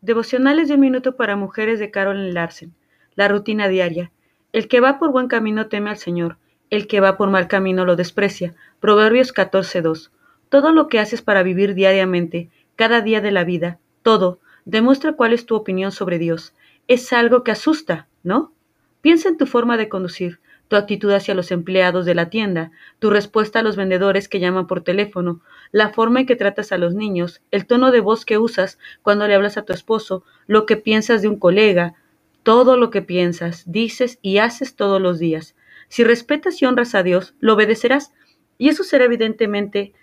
Devocionales de un minuto para mujeres de Carolyn Larsen. La rutina diaria. El que va por buen camino teme al Señor. El que va por mal camino lo desprecia. Proverbios 14.2. Todo lo que haces para vivir diariamente, cada día de la vida, todo, demuestra cuál es tu opinión sobre Dios. Es algo que asusta, ¿no? Piensa en tu forma de conducir, tu actitud hacia los empleados de la tienda, tu respuesta a los vendedores que llaman por teléfono, la forma en que tratas a los niños, el tono de voz que usas cuando le hablas a tu esposo, lo que piensas de un colega, todo lo que piensas, dices y haces todos los días. Si respetas y honras a Dios, lo obedecerás, y eso será evidentemente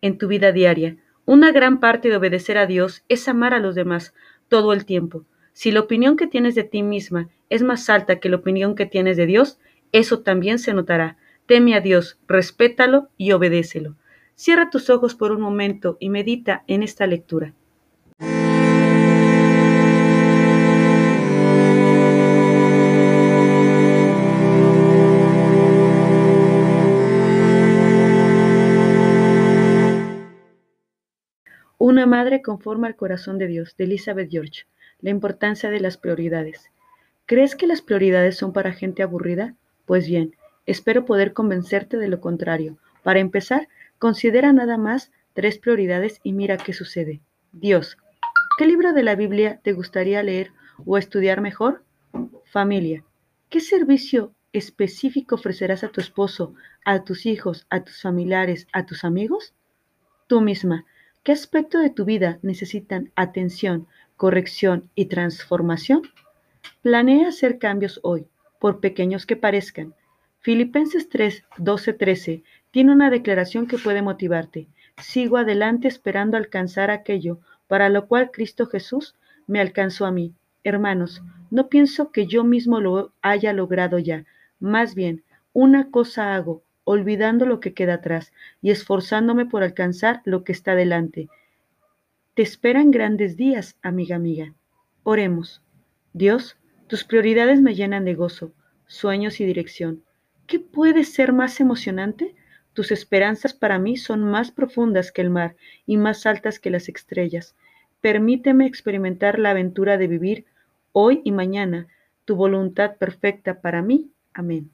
en tu vida diaria. Una gran parte de obedecer a Dios es amar a los demás todo el tiempo. Si la opinión que tienes de ti misma es más alta que la opinión que tienes de Dios, eso también se notará. Teme a Dios, respétalo y obedécelo. Cierra tus ojos por un momento y medita en esta lectura. Una madre conforma al corazón de Dios, de Elizabeth George. La importancia de las prioridades. ¿Crees que las prioridades son para gente aburrida? Pues bien, espero poder convencerte de lo contrario. Para empezar, considera nada más tres prioridades y mira qué sucede. Dios. ¿Qué libro de la Biblia te gustaría leer o estudiar mejor? Familia. ¿Qué servicio específico ofrecerás a tu esposo, a tus hijos, a tus familiares, a tus amigos? Tú misma. ¿Qué aspecto de tu vida necesitan atención, corrección y transformación? Planea hacer cambios hoy por pequeños que parezcan. Filipenses 3, 12, 13 tiene una declaración que puede motivarte. Sigo adelante esperando alcanzar aquello para lo cual Cristo Jesús me alcanzó a mí. Hermanos, no pienso que yo mismo lo haya logrado ya. Más bien, una cosa hago, olvidando lo que queda atrás y esforzándome por alcanzar lo que está delante. Te esperan grandes días, amiga amiga. Oremos. Dios, tus prioridades me llenan de gozo, sueños y dirección. ¿Qué puede ser más emocionante? Tus esperanzas para mí son más profundas que el mar y más altas que las estrellas. Permíteme experimentar la aventura de vivir hoy y mañana tu voluntad perfecta para mí. Amén.